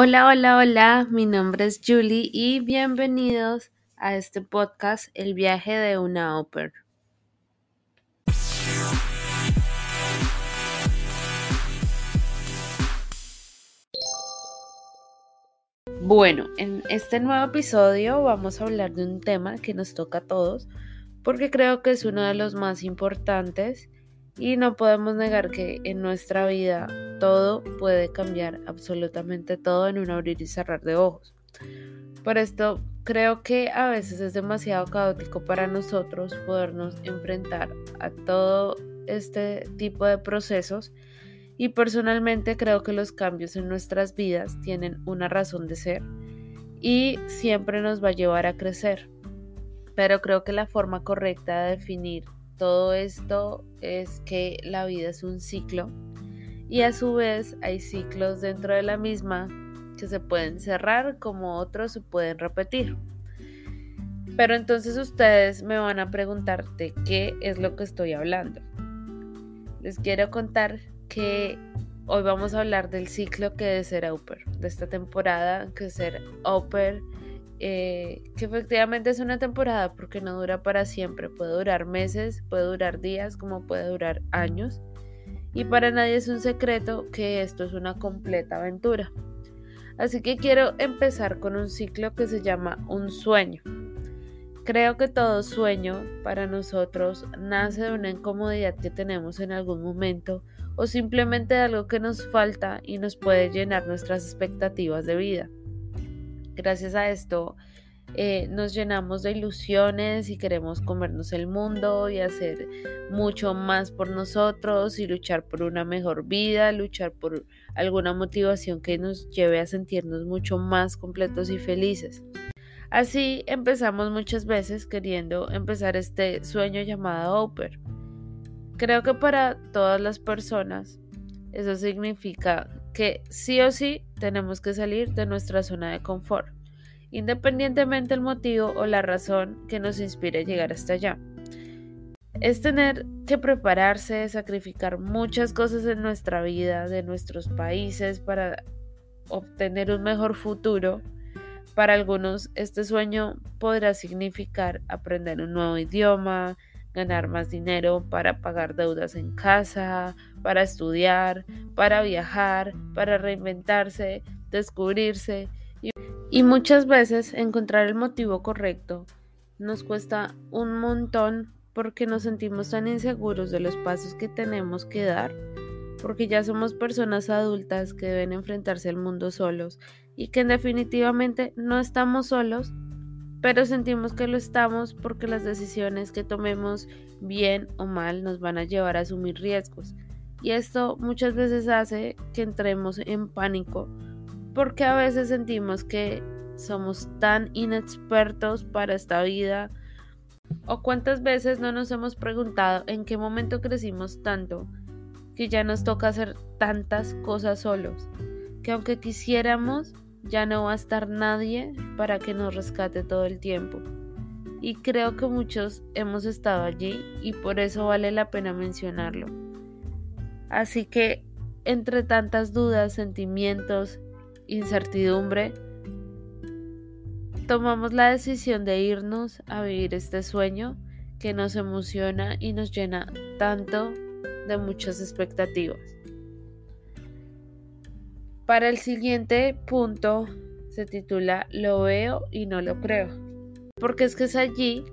Hola, hola, hola, mi nombre es Julie y bienvenidos a este podcast El viaje de una ópera. Bueno, en este nuevo episodio vamos a hablar de un tema que nos toca a todos porque creo que es uno de los más importantes y no podemos negar que en nuestra vida todo puede cambiar, absolutamente todo en un abrir y cerrar de ojos. Por esto creo que a veces es demasiado caótico para nosotros podernos enfrentar a todo este tipo de procesos y personalmente creo que los cambios en nuestras vidas tienen una razón de ser y siempre nos va a llevar a crecer. Pero creo que la forma correcta de definir todo esto es que la vida es un ciclo y a su vez hay ciclos dentro de la misma que se pueden cerrar como otros se pueden repetir. Pero entonces ustedes me van a preguntar de qué es lo que estoy hablando. Les quiero contar que hoy vamos a hablar del ciclo que es ser Oper, de esta temporada que ser Oper eh, que efectivamente es una temporada porque no dura para siempre, puede durar meses, puede durar días, como puede durar años. Y para nadie es un secreto que esto es una completa aventura. Así que quiero empezar con un ciclo que se llama un sueño. Creo que todo sueño para nosotros nace de una incomodidad que tenemos en algún momento o simplemente de algo que nos falta y nos puede llenar nuestras expectativas de vida. Gracias a esto eh, nos llenamos de ilusiones y queremos comernos el mundo y hacer mucho más por nosotros y luchar por una mejor vida, luchar por alguna motivación que nos lleve a sentirnos mucho más completos y felices. Así empezamos muchas veces queriendo empezar este sueño llamado Oper. Creo que para todas las personas eso significa que sí o sí tenemos que salir de nuestra zona de confort, independientemente del motivo o la razón que nos inspire llegar hasta allá. Es tener que prepararse, sacrificar muchas cosas en nuestra vida, de nuestros países, para obtener un mejor futuro. Para algunos este sueño podrá significar aprender un nuevo idioma, ganar más dinero para pagar deudas en casa, para estudiar, para viajar, para reinventarse, descubrirse y, muchas veces encontrar el motivo correcto nos cuesta un montón porque nos sentimos tan inseguros de los pasos que tenemos que dar, porque ya somos personas adultas que deben enfrentarse al mundo solos y que definitivamente no estamos solos pero sentimos que lo estamos porque las decisiones que tomemos bien o mal nos van a llevar a asumir riesgos. Y esto muchas veces hace que entremos en pánico porque a veces sentimos que somos tan inexpertos para esta vida o cuántas veces no nos hemos preguntado en qué momento crecimos tanto que ya nos toca hacer tantas cosas solos, que aunque quisiéramos ya no va a estar nadie para que nos rescate todo el tiempo. Y creo que muchos hemos estado allí y por eso vale la pena mencionarlo. Así que entre tantas dudas, sentimientos, incertidumbre, tomamos la decisión de irnos a vivir este sueño que nos emociona y nos llena tanto de muchas expectativas. Para el siguiente punto se titula Lo veo y no lo creo. Porque es que es allí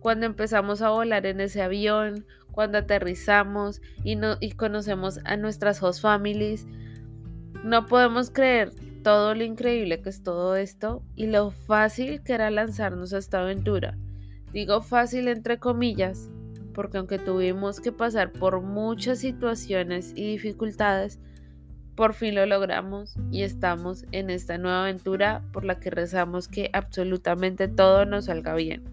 cuando empezamos a volar en ese avión, cuando aterrizamos y, no, y conocemos a nuestras host families. No podemos creer todo lo increíble que es todo esto y lo fácil que era lanzarnos a esta aventura. Digo fácil entre comillas, porque aunque tuvimos que pasar por muchas situaciones y dificultades, por fin lo logramos y estamos en esta nueva aventura por la que rezamos que absolutamente todo nos salga bien.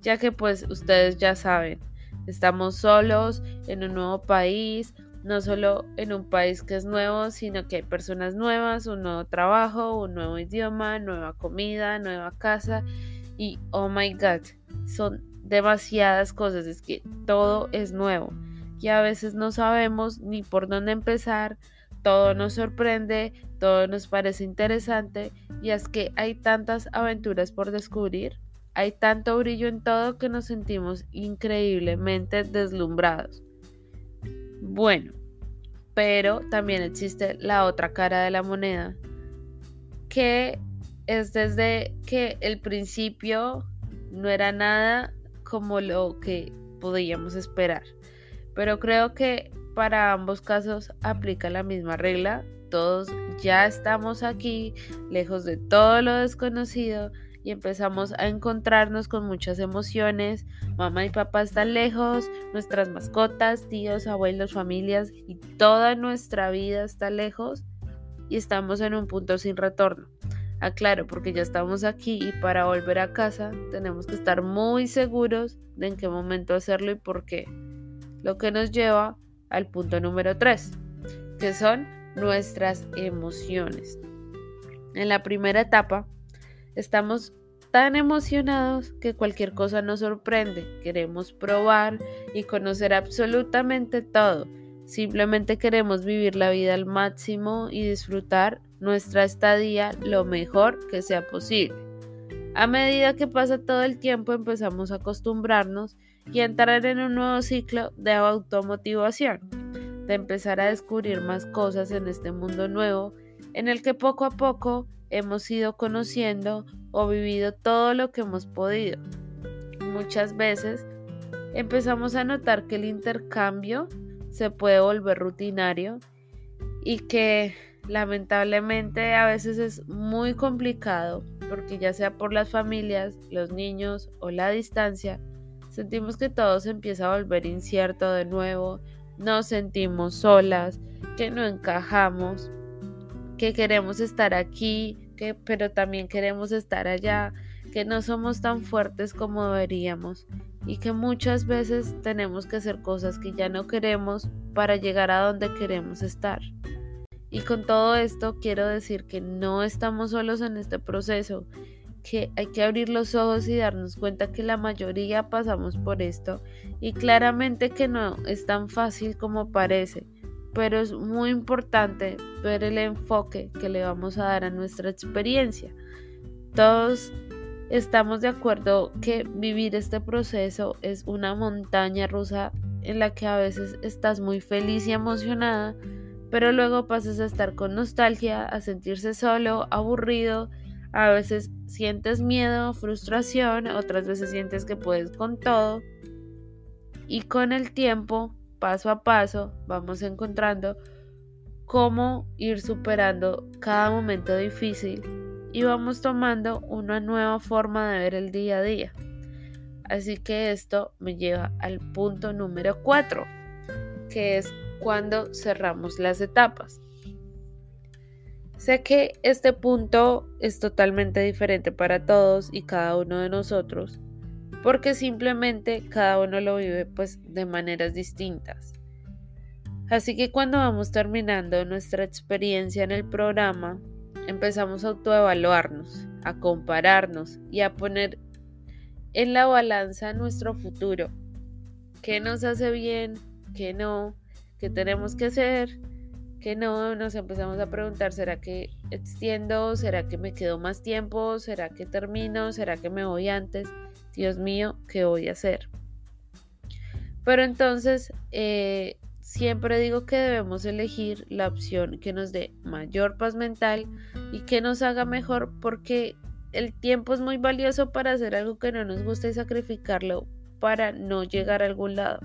Ya que pues ustedes ya saben, estamos solos en un nuevo país, no solo en un país que es nuevo, sino que hay personas nuevas, un nuevo trabajo, un nuevo idioma, nueva comida, nueva casa y oh my god, son demasiadas cosas, es que todo es nuevo y a veces no sabemos ni por dónde empezar, todo nos sorprende, todo nos parece interesante y es que hay tantas aventuras por descubrir, hay tanto brillo en todo que nos sentimos increíblemente deslumbrados. Bueno, pero también existe la otra cara de la moneda, que es desde que el principio no era nada como lo que podíamos esperar. Pero creo que para ambos casos aplica la misma regla. Todos ya estamos aquí, lejos de todo lo desconocido, y empezamos a encontrarnos con muchas emociones. Mamá y papá están lejos, nuestras mascotas, tíos, abuelos, familias y toda nuestra vida está lejos y estamos en un punto sin retorno. Aclaro, porque ya estamos aquí y para volver a casa tenemos que estar muy seguros de en qué momento hacerlo y por qué. Lo que nos lleva al punto número 3, que son nuestras emociones. En la primera etapa, estamos tan emocionados que cualquier cosa nos sorprende. Queremos probar y conocer absolutamente todo. Simplemente queremos vivir la vida al máximo y disfrutar nuestra estadía lo mejor que sea posible. A medida que pasa todo el tiempo empezamos a acostumbrarnos y entrar en un nuevo ciclo de automotivación, de empezar a descubrir más cosas en este mundo nuevo en el que poco a poco hemos ido conociendo o vivido todo lo que hemos podido. Muchas veces empezamos a notar que el intercambio se puede volver rutinario y que lamentablemente a veces es muy complicado porque ya sea por las familias, los niños o la distancia, sentimos que todo se empieza a volver incierto de nuevo, nos sentimos solas, que no encajamos, que queremos estar aquí, que, pero también queremos estar allá, que no somos tan fuertes como deberíamos y que muchas veces tenemos que hacer cosas que ya no queremos para llegar a donde queremos estar. Y con todo esto quiero decir que no estamos solos en este proceso, que hay que abrir los ojos y darnos cuenta que la mayoría pasamos por esto y claramente que no es tan fácil como parece, pero es muy importante ver el enfoque que le vamos a dar a nuestra experiencia. Todos estamos de acuerdo que vivir este proceso es una montaña rusa en la que a veces estás muy feliz y emocionada, pero luego pasas a estar con nostalgia, a sentirse solo, aburrido, a veces sientes miedo, frustración, otras veces sientes que puedes con todo y con el tiempo, paso a paso, vamos encontrando cómo ir superando cada momento difícil y vamos tomando una nueva forma de ver el día a día. Así que esto me lleva al punto número 4, que es cuando cerramos las etapas. Sé que este punto es totalmente diferente para todos y cada uno de nosotros, porque simplemente cada uno lo vive pues de maneras distintas. Así que cuando vamos terminando nuestra experiencia en el programa, empezamos a autoevaluarnos, a compararnos y a poner en la balanza nuestro futuro. ¿Qué nos hace bien? ¿Qué no? ¿Qué tenemos que hacer? Que no nos empezamos a preguntar, ¿será que extiendo? ¿Será que me quedo más tiempo? ¿Será que termino? ¿Será que me voy antes? Dios mío, ¿qué voy a hacer? Pero entonces, eh, siempre digo que debemos elegir la opción que nos dé mayor paz mental y que nos haga mejor porque el tiempo es muy valioso para hacer algo que no nos gusta y sacrificarlo para no llegar a algún lado.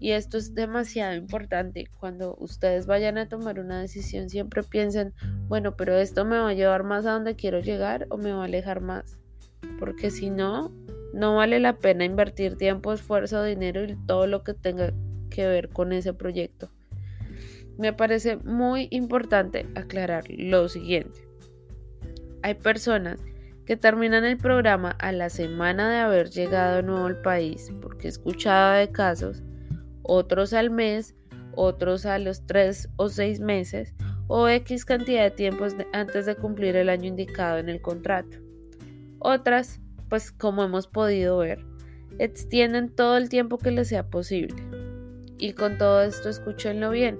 Y esto es demasiado importante. Cuando ustedes vayan a tomar una decisión, siempre piensen, bueno, pero esto me va a llevar más a donde quiero llegar o me va a alejar más. Porque si no, no vale la pena invertir tiempo, esfuerzo, dinero y todo lo que tenga que ver con ese proyecto. Me parece muy importante aclarar lo siguiente. Hay personas que terminan el programa a la semana de haber llegado nuevo al país, porque he escuchado de casos otros al mes, otros a los tres o seis meses o X cantidad de tiempo antes de cumplir el año indicado en el contrato. Otras, pues como hemos podido ver, extienden todo el tiempo que les sea posible. Y con todo esto escúchenlo bien.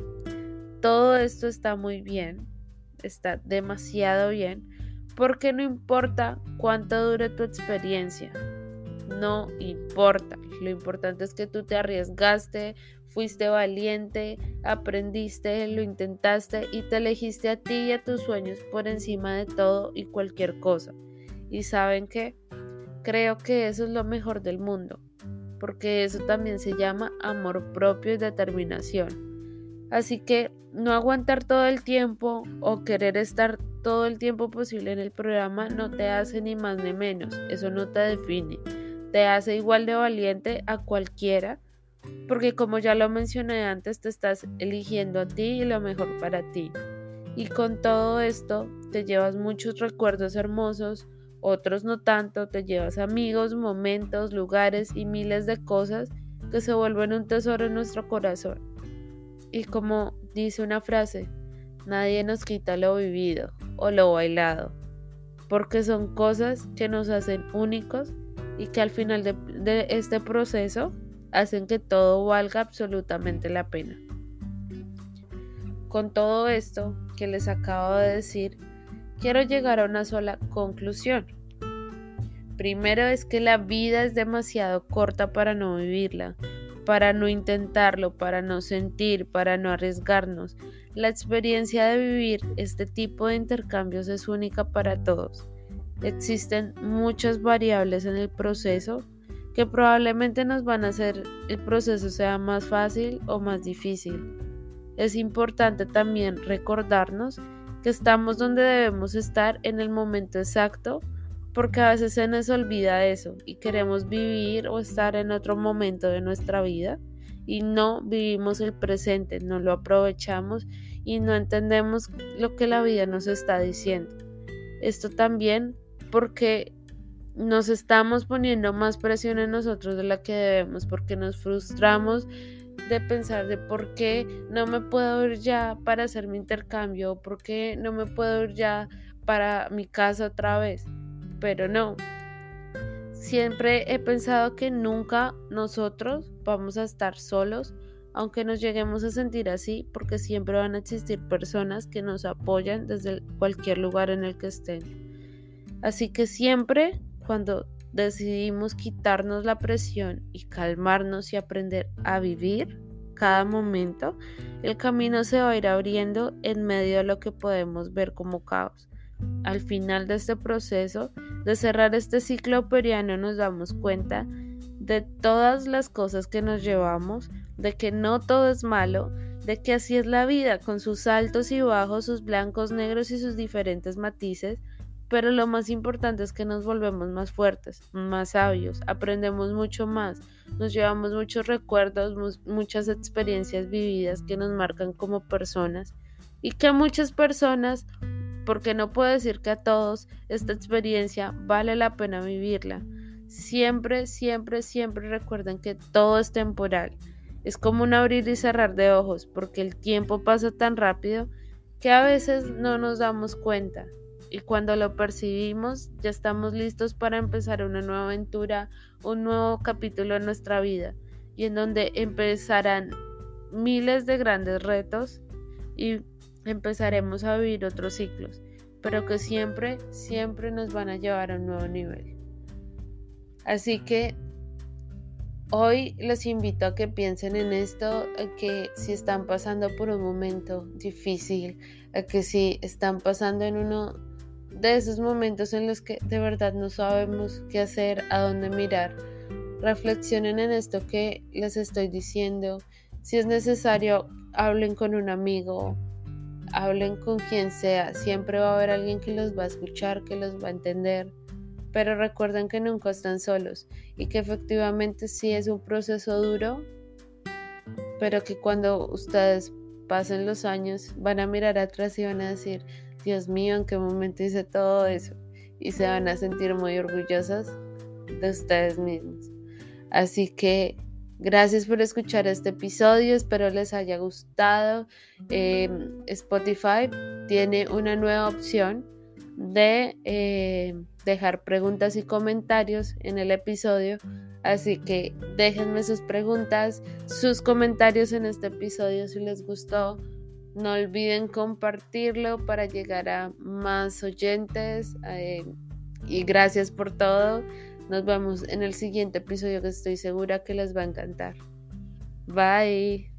todo esto está muy bien, está demasiado bien, porque no importa cuánto dure tu experiencia, no importa. Lo importante es que tú te arriesgaste, fuiste valiente, aprendiste, lo intentaste y te elegiste a ti y a tus sueños por encima de todo y cualquier cosa. Y saben que creo que eso es lo mejor del mundo, porque eso también se llama amor propio y determinación. Así que no aguantar todo el tiempo o querer estar todo el tiempo posible en el programa no te hace ni más ni menos, eso no te define te hace igual de valiente a cualquiera, porque como ya lo mencioné antes, te estás eligiendo a ti y lo mejor para ti. Y con todo esto te llevas muchos recuerdos hermosos, otros no tanto, te llevas amigos, momentos, lugares y miles de cosas que se vuelven un tesoro en nuestro corazón. Y como dice una frase, nadie nos quita lo vivido o lo bailado, porque son cosas que nos hacen únicos y que al final de, este proceso hacen que todo valga absolutamente la pena. Con todo esto que les acabo de decir, quiero llegar a una sola conclusión. Primero es que la vida es demasiado corta para no vivirla, para no intentarlo, para no sentir, para no arriesgarnos. La experiencia de vivir este tipo de intercambios es única para todos. Existen muchas variables en el proceso que probablemente nos van a hacer el proceso sea más fácil o más difícil. Es importante también recordarnos que estamos donde debemos estar en el momento exacto porque a veces se nos olvida eso y queremos vivir o estar en otro momento de nuestra vida y no vivimos el presente, no lo aprovechamos y no entendemos lo que la vida nos está diciendo. Esto también porque nos estamos poniendo más presión en nosotros de la que debemos, porque nos frustramos de pensar de por qué no me puedo ir ya para hacer mi intercambio, por qué no me puedo ir ya para mi casa otra vez. Pero no, siempre he pensado que nunca nosotros vamos a estar solos, aunque nos lleguemos a sentir así, porque siempre van a existir personas que nos apoyan desde cualquier lugar en el que estén. Así que siempre cuando decidimos quitarnos la presión y calmarnos y aprender a vivir cada momento, el camino se va a ir abriendo en medio de lo que podemos ver como caos. Al final de este proceso de cerrar este ciclo periano nos damos cuenta de todas las cosas que nos llevamos, de que no todo es malo, de que así es la vida, con sus altos y bajos, sus blancos, negros y sus diferentes matices, pero lo más importante es que nos volvemos más fuertes, más sabios, aprendemos mucho más, nos llevamos muchos recuerdos, muchas experiencias vividas que nos marcan como personas y que muchas personas, porque no puedo decir que a todos, esta experiencia vale la pena vivirla. Siempre, siempre, siempre recuerden que todo es temporal. Es como un abrir y cerrar de ojos, porque el tiempo pasa tan rápido que a veces no nos damos cuenta y cuando lo percibimos ya estamos listos para empezar una nueva aventura, un nuevo capítulo en nuestra vida y en donde empezarán miles de grandes retos y empezaremos a vivir otros ciclos, pero que siempre, siempre nos van a llevar a un nuevo nivel. Así que hoy les invito a que piensen en esto, que si están pasando por un momento difícil, a que si están pasando en uno de esos momentos en los que de verdad no sabemos qué hacer, a dónde mirar. Reflexionen en esto que les estoy diciendo. Si es necesario, hablen con un amigo, hablen con quien sea. Siempre va a haber alguien que los va a escuchar, que los va a entender. Pero recuerden que nunca están solos y que efectivamente sí es un proceso duro, pero que cuando ustedes pasen los años van a mirar atrás y van a decir, Dios mío, ¿en qué momento hice todo eso? Y se van a sentir muy orgullosas de ustedes mismos. Así que gracias por escuchar este episodio, espero les haya gustado. Em, Spotify tiene una nueva opción de eh, dejar preguntas y comentarios en el episodio. Así que déjenme sus preguntas, sus comentarios en este episodio si les gustó No olviden compartirlo para llegar a más oyentes. Eh, y gracias por todo. Nos vemos en el siguiente episodio que estoy segura que les va a encantar. Bye.